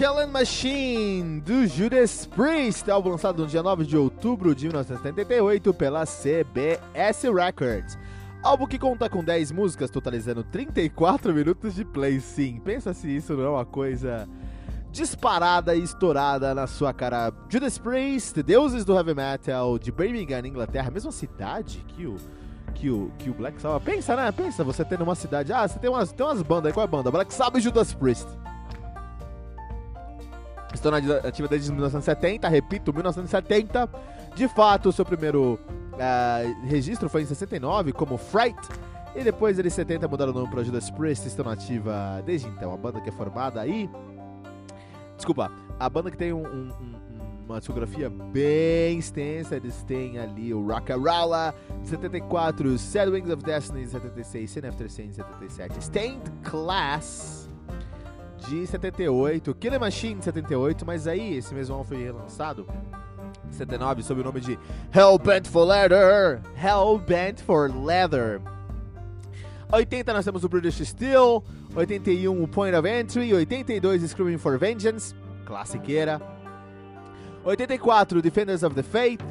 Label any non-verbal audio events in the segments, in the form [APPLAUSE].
Killing Machine, do Judas Priest, álbum lançado no dia 9 de outubro de 1978 pela CBS Records. Álbum que conta com 10 músicas, totalizando 34 minutos de play. Sim, pensa se isso não é uma coisa disparada e estourada na sua cara. Judas Priest, deuses do heavy metal de Birmingham, Inglaterra, mesma cidade que o que o, que o Black Sabbath. Pensa, né? Pensa você tendo uma cidade. Ah, você tem umas, tem umas bandas aí. Qual é a banda? Black Sabbath e Judas Priest. Estou na ativa desde 1970, repito, 1970. De fato, seu primeiro uh, registro foi em 69 como Fright. E depois eles 70 mudaram o nome para Judas Priest, estão na ativa desde então. A banda que é formada aí. Desculpa, a banda que tem um, um, um, uma discografia bem extensa. Eles têm ali o Rock'n'Rolla de 74, Sad Wings of Destiny de 76, Sin After Sin de 77, Stained Class de 78, Killer Machine de 78, mas aí esse mesmo álbum foi relançado em 79 sob o nome de Hellbent for Leather. Hellbent for Leather. 80 nós temos o British Steel, 81 o Point of Entry, 82 Screaming for Vengeance, classiqueira. 84 Defenders of the Faith,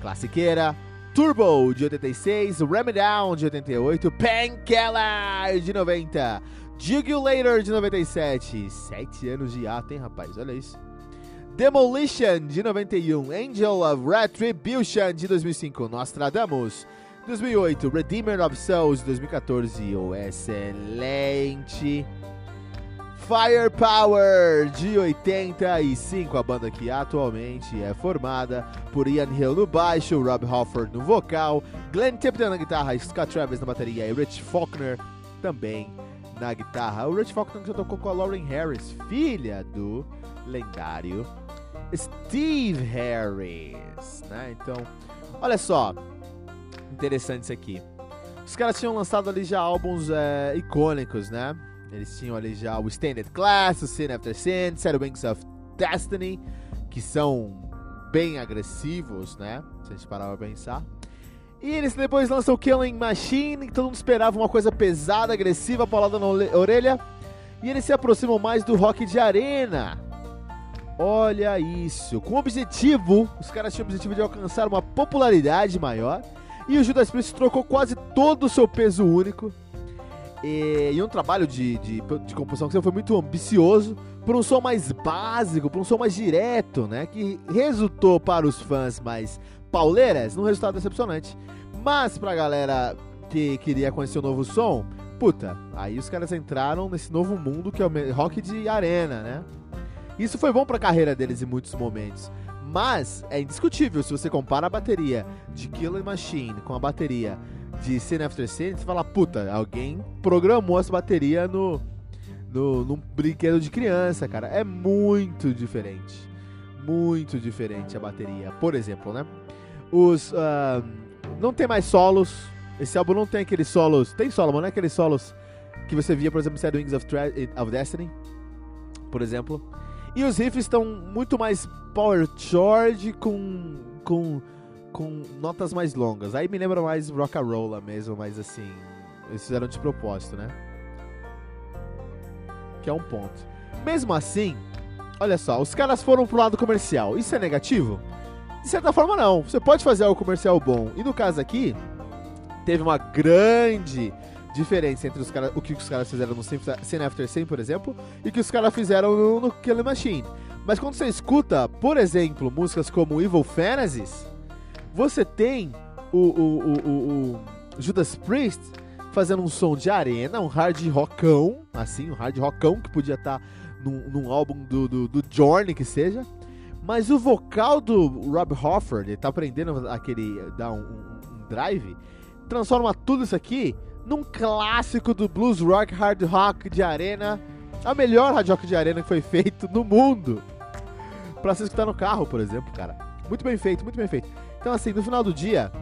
classiqueira. Turbo de 86, Ram Down de 88, Painkiller de 90. Jugulator de 97. Sete anos de ato, hein, rapaz? Olha isso. Demolition de 91. Angel of Retribution de 2005. Nostradamus. 2008. Redeemer of Souls de 2014. O excelente. Firepower de 85. A banda que atualmente é formada por Ian Hill no baixo, Rob Halford no vocal, Glenn Tipton na guitarra, Scott Travis na bateria e Rich Faulkner também na guitarra. O Rich Faulkner já tocou com a Lauren Harris, filha do lendário Steve Harris, né? Então, olha só, interessante isso aqui. Os caras tinham lançado ali já álbuns é, icônicos, né? Eles tinham ali já o Standard Class, o Sin After Sin, Shadow Wings of Destiny, que são bem agressivos, né? Se a gente parar pra pensar. E eles depois lançam Killing Machine, que todo mundo esperava uma coisa pesada, agressiva, paulada na orelha. E eles se aproximam mais do rock de arena. Olha isso. Com o objetivo, os caras tinham o objetivo de alcançar uma popularidade maior. E o Judas Priest trocou quase todo o seu peso único. E, e um trabalho de, de, de composição que foi muito ambicioso, por um som mais básico, por um som mais direto, né? Que resultou para os fãs mais pauleiras num resultado decepcionante. Mas pra galera que queria conhecer o novo som, puta, aí os caras entraram nesse novo mundo que é o rock de arena, né? Isso foi bom pra carreira deles em muitos momentos. Mas é indiscutível, se você compara a bateria de Killer Machine com a bateria de Sin After Sin, você fala, puta, alguém programou essa bateria no, no, num brinquedo de criança, cara. É muito diferente. Muito diferente a bateria. Por exemplo, né? Os. Uh, não tem mais solos. Esse álbum não tem aqueles solos. Tem solo, mas não é aqueles solos que você via, por exemplo, em Wings of, of Destiny. Por exemplo. E os riffs estão muito mais power chord com, com, com notas mais longas. Aí me lembra mais rock and roll mesmo, mas assim, eles fizeram de propósito, né? Que é um ponto. Mesmo assim, olha só, os caras foram pro lado comercial. Isso é negativo? De certa forma, não. Você pode fazer algo comercial bom. E no caso aqui, teve uma grande diferença entre os cara, o que os caras fizeram no Sin After Sin, por exemplo, e o que os caras fizeram no, no Killing Machine. Mas quando você escuta, por exemplo, músicas como Evil Fantasies, você tem o, o, o, o Judas Priest fazendo um som de arena, um hard rockão, assim, um hard rockão que podia estar tá num, num, álbum do, do, do Journey, que seja. Mas o vocal do Rob Hofford, ele tá aprendendo aquele, dar um, um drive, transforma tudo isso aqui num clássico do blues rock, hard rock de arena, a melhor hard rock de arena que foi feito no mundo. Pra você escutar no carro, por exemplo, cara. Muito bem feito, muito bem feito. Então, assim, no final do dia,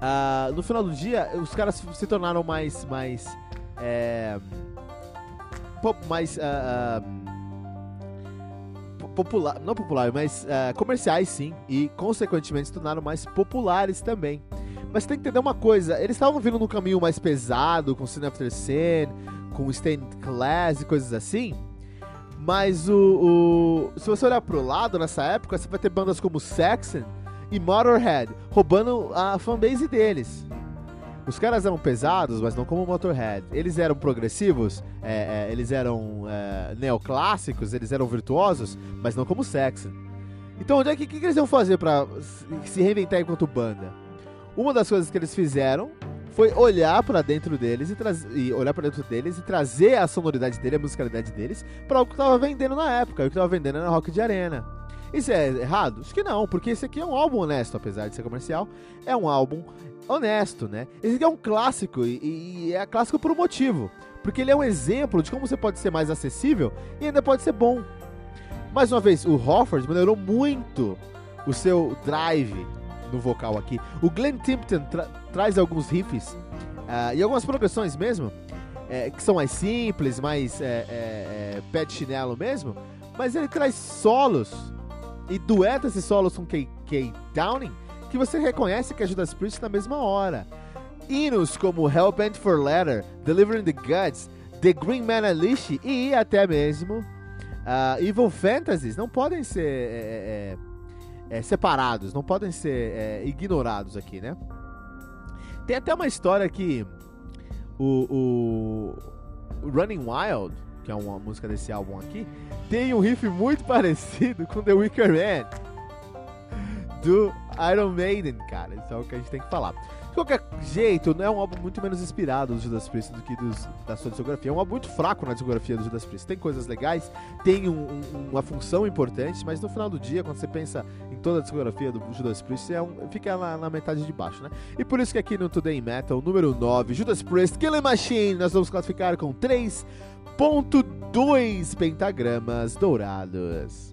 uh, no final do dia, os caras se tornaram mais, mais, é, mais uh, uh, popular, não popular, mas comerciais, sim, e consequentemente se tornaram mais populares também. Mas tem que entender uma coisa, eles estavam vindo num caminho mais pesado, com Sin After Sin, com Stained Class e coisas assim. Mas o, o, Se você olhar pro lado nessa época, você vai ter bandas como Saxon e Motorhead roubando a fanbase deles. Os caras eram pesados, mas não como Motorhead. Eles eram progressivos, é, é, eles eram é, neoclássicos, eles eram virtuosos, mas não como Saxon. Então, onde é que, que, eles iam fazer para se reinventar enquanto banda? Uma das coisas que eles fizeram foi olhar para dentro deles e, e olhar para dentro deles e trazer a sonoridade dele, a musicalidade deles, para o que tava vendendo na época, o que tava vendendo na rock de arena. Isso é errado? Acho que não, porque esse aqui é um álbum honesto, apesar de ser comercial, é um álbum honesto, né? Esse aqui é um clássico e, e é clássico por um motivo, porque ele é um exemplo de como você pode ser mais acessível e ainda pode ser bom. Mais uma vez, o Hofford melhorou muito o seu drive, no vocal aqui. O Glenn Tipton tra traz alguns riffs uh, e algumas progressões mesmo, é, que são mais simples, mais é, é, é, pé de chinelo mesmo, mas ele traz solos e dueta esses solos com K.K. Downing que você reconhece que é Judas Priest na mesma hora. Hinos como Hellbent for Letter, Delivering the Guts, The Green Man Unleashed e até mesmo uh, Evil Fantasies não podem ser é, é, é, separados, não podem ser é, ignorados aqui, né? Tem até uma história que o, o Running Wild, que é uma música desse álbum aqui, tem um riff muito [LAUGHS] parecido com The Wicker Man do Iron Maiden, cara. Isso é o que a gente tem que falar. De qualquer jeito, não é um álbum muito menos inspirado do Judas Priest do que dos, da sua discografia. É um álbum muito fraco na discografia do Judas Priest. Tem coisas legais, tem um, um, uma função importante, mas no final do dia, quando você pensa em toda a discografia do Judas Priest, é um, fica na, na, metade de baixo, né? E por isso que aqui no Today Metal, número 9, Judas Priest, Killing Machine, nós vamos classificar com 3.2 pentagramas dourados.